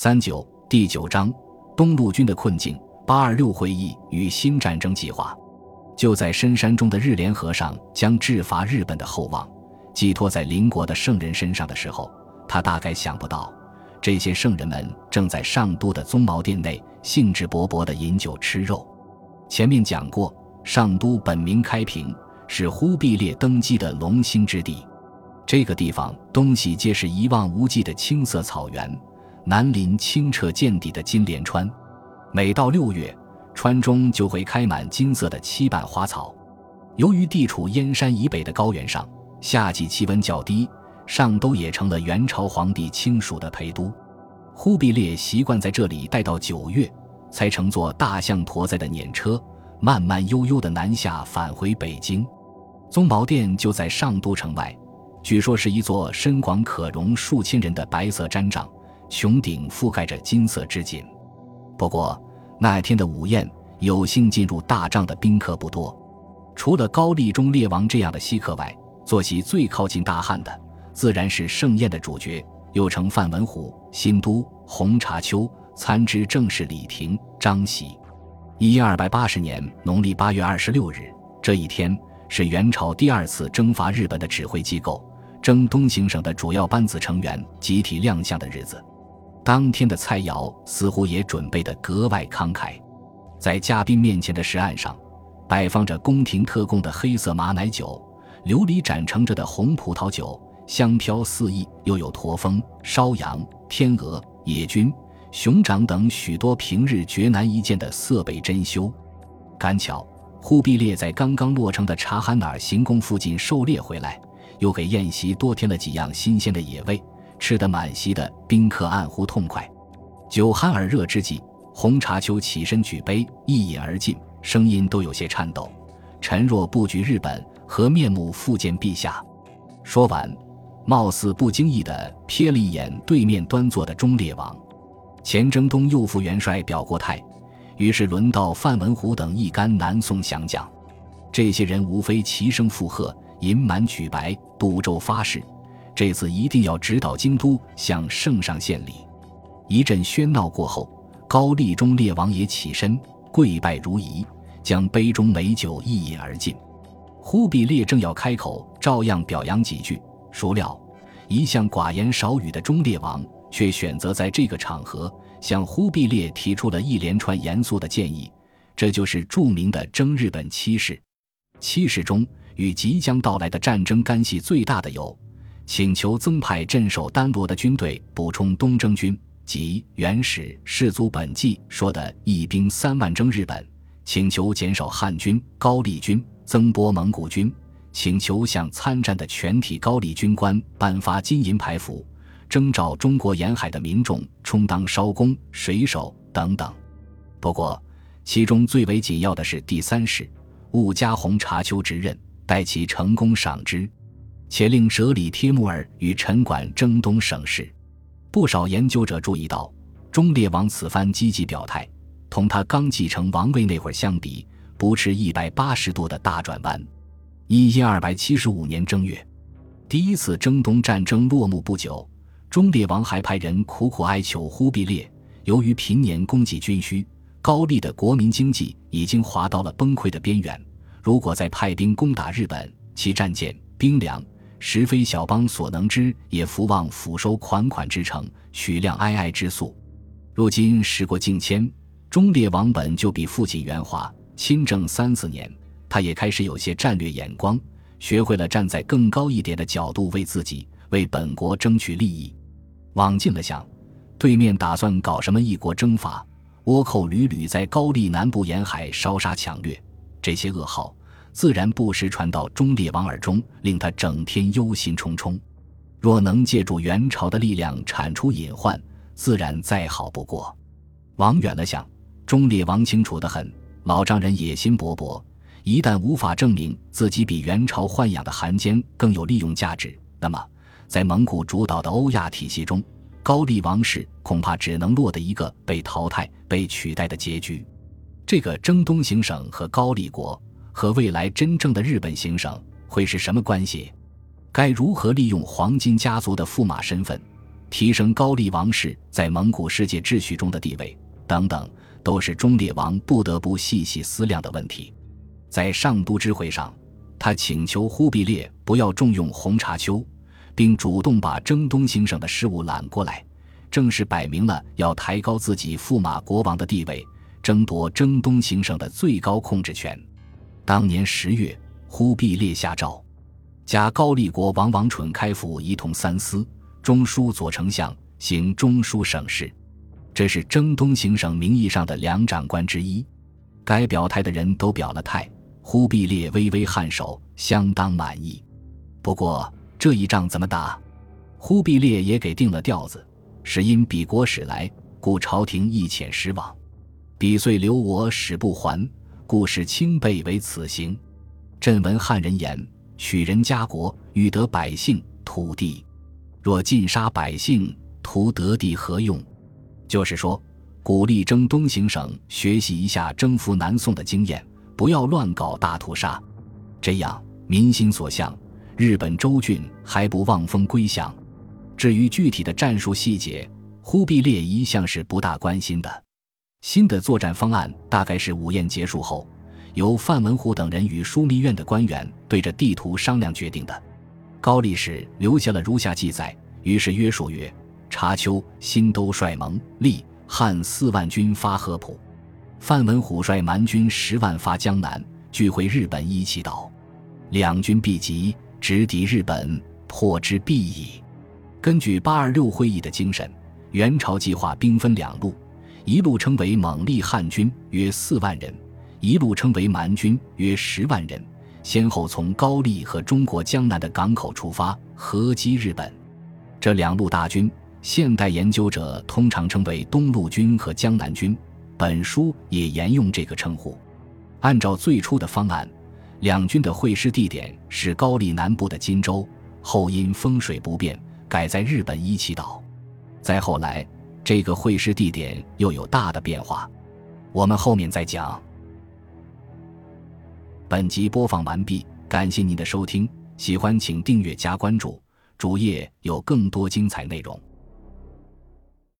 三九第九章东路军的困境。八二六会议与新战争计划。就在深山中的日莲和尚将制伐日本的厚望寄托在邻国的圣人身上的时候，他大概想不到，这些圣人们正在上都的宗毛殿内兴致勃勃地饮酒吃肉。前面讲过，上都本名开平，是忽必烈登基的龙兴之地。这个地方东西皆是一望无际的青色草原，南临清澈见底的金莲川。每到六月，川中就会开满金色的七瓣花草。由于地处燕山以北的高原上，夏季气温较低，上都也成了元朝皇帝亲属的陪都。忽必烈习惯在这里待到九月，才乘坐大象驮载的辇车，慢慢悠悠地南下返回北京。宗宝殿就在上都城外。据说是一座深广可容数千人的白色毡帐，穹顶覆盖着金色织锦。不过那天的午宴，有幸进入大帐的宾客不多，除了高丽中烈王这样的稀客外，坐席最靠近大汉的，自然是盛宴的主角，又称范文虎、新都、洪茶丘、参知政事李廷、张喜。一二百八十年农历八月二十六日这一天。是元朝第二次征伐日本的指挥机构，征东行省的主要班子成员集体亮相的日子。当天的菜肴似乎也准备得格外慷慨，在嘉宾面前的石案上，摆放着宫廷特供的黑色马奶酒、琉璃盏盛着的红葡萄酒，香飘四溢；又有驼峰、烧羊、天鹅、野菌、熊掌等许多平日绝难一见的色贝珍馐。赶巧。忽必烈在刚刚落成的察罕尔行宫附近狩猎回来，又给宴席多添了几样新鲜的野味，吃得满席的宾客暗呼痛快。酒酣耳热之际，红茶丘起身举杯一饮而尽，声音都有些颤抖。臣若不举日本，何面目复见陛下？说完，貌似不经意地瞥了一眼对面端坐的忠烈王。钱征东右副元帅表过态。于是轮到范文虎等一干南宋降将，这些人无非齐声附和，隐瞒举白，赌咒发誓，这次一定要直捣京都，向圣上献礼。一阵喧闹过后，高丽中烈王也起身跪拜如仪，将杯中美酒一饮而尽。忽必烈正要开口，照样表扬几句，孰料一向寡言少语的忠烈王却选择在这个场合。向忽必烈提出了一连串严肃的建议，这就是著名的征日本七事。七事中与即将到来的战争干系最大的有：请求增派镇守丹罗的军队，补充东征军，即原始士族本纪说的一兵三万征日本；请求减少汉军、高丽军，增拨蒙古军；请求向参战的全体高丽军官颁发金银牌符。征召中国沿海的民众充当艄公、水手等等。不过，其中最为紧要的是第三事，务加洪茶丘职任，待其成功赏之，且令舍里帖木儿与陈管征东省事。不少研究者注意到，忠烈王此番积极表态，同他刚继承王位那会儿相比，不是一百八十度的大转弯。一一二百七十五年正月，第一次征东战争落幕不久。忠烈王还派人苦苦哀求忽必烈，由于平年供给均需，高丽的国民经济已经滑到了崩溃的边缘。如果再派兵攻打日本，其战舰、兵粮实非小邦所能知，也福望抚收款款之诚，取谅哀哀之诉。如今时过境迁，忠烈王本就比父亲圆滑，亲政三四年，他也开始有些战略眼光，学会了站在更高一点的角度为自己、为本国争取利益。往近了想，对面打算搞什么一国征伐，倭寇屡屡在高丽南部沿海烧杀抢掠，这些噩耗自然不时传到忠烈王耳中，令他整天忧心忡忡。若能借助元朝的力量铲除隐患，自然再好不过。往远了想，忠烈王清楚得很，老丈人野心勃勃，一旦无法证明自己比元朝豢养的汉奸更有利用价值，那么。在蒙古主导的欧亚体系中，高丽王室恐怕只能落得一个被淘汰、被取代的结局。这个征东行省和高丽国和未来真正的日本行省会是什么关系？该如何利用黄金家族的驸马身份，提升高丽王室在蒙古世界秩序中的地位等等，都是忠烈王不得不细细思量的问题。在上都之会上，他请求忽必烈不要重用红茶丘，并主动把征东行省的事务揽过来，正是摆明了要抬高自己驸马国王的地位，争夺征东行省的最高控制权。当年十月，忽必烈下诏，加高丽国王王蠢开府仪同三司、中书左丞相，行中书省事。这是征东行省名义上的两长官之一。该表态的人都表了态，忽必烈微微颔首，相当满意。不过这一仗怎么打？忽必烈也给定了调子，是因彼国使来，故朝廷一遣使往。彼遂留我使不还。故使清辈为此行。朕闻汉人言：取人家国，欲得百姓土地；若尽杀百姓，图得地何用？就是说，鼓励征东行省学习一下征服南宋的经验，不要乱搞大屠杀。这样民心所向，日本州郡还不望风归降。至于具体的战术细节，忽必烈一向是不大关心的。新的作战方案大概是午宴结束后，由范文虎等人与枢密院的官员对着地图商量决定的。高力士留下了如下记载：于是约束曰：查丘、新都率蒙、利、汉四万军发合浦，范文虎率蛮军十万发江南，聚会日本一气岛，两军必集，直抵日本，破之必矣。根据八二六会议的精神，元朝计划兵分两路。一路称为蒙利汉军约四万人，一路称为蛮军约十万人，先后从高丽和中国江南的港口出发，合击日本。这两路大军，现代研究者通常称为东路军和江南军，本书也沿用这个称呼。按照最初的方案，两军的会师地点是高丽南部的金州，后因风水不便，改在日本伊气岛。再后来。这个会师地点又有大的变化，我们后面再讲。本集播放完毕，感谢您的收听，喜欢请订阅加关注，主页有更多精彩内容。